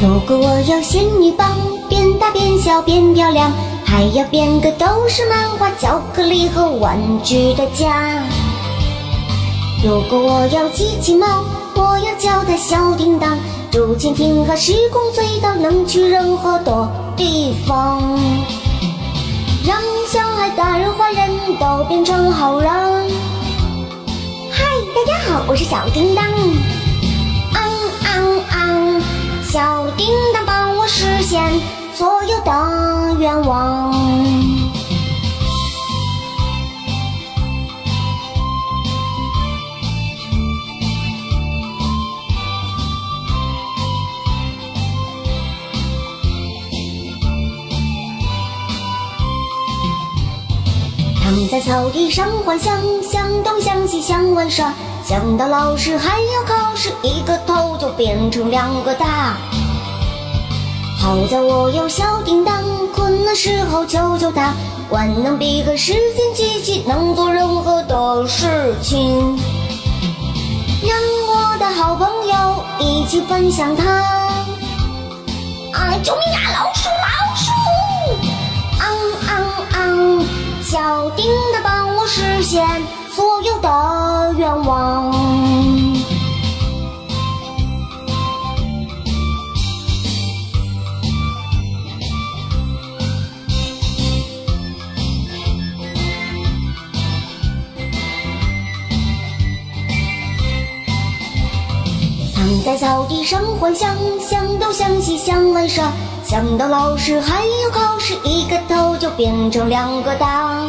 如果我有仙女棒，变大变小变漂亮，还要变个都是漫画、巧克力和玩具的家。如果我有机器猫，我要叫它小叮当，竹蜻蜓和时光隧道能去任何的地方，让小孩、大人、坏人都变成好人。嗨，大家好，我是小叮当。的愿望。躺在草地上幻想，想东想西想玩耍，想到老师还要考试，一个头就变成两个大。好在我有小，求求它，万能笔和时间机器能做任何的事情，让我的好朋友一起分享它。啊！救命啊！老鼠！躺在草地上幻想，想东想西想玩耍，想到老师还要考试，一个头就变成两个大。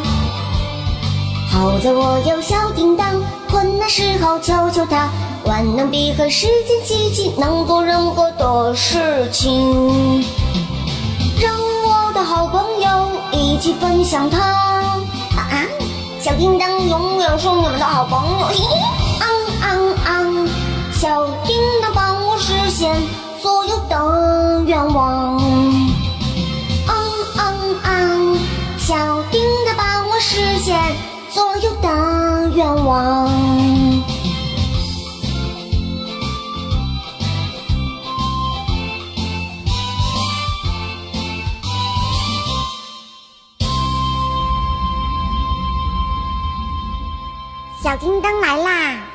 好在我有小叮当，困难时候求求它，万能笔和时间机器能做任何的事情，让我的好朋友一起分享它。啊啊，小叮当永远是你们的好朋友。嘿嘿，小叮当帮我实现所有的愿望。嗯嗯嗯，小叮当帮我实现所有的愿望。小叮当来啦！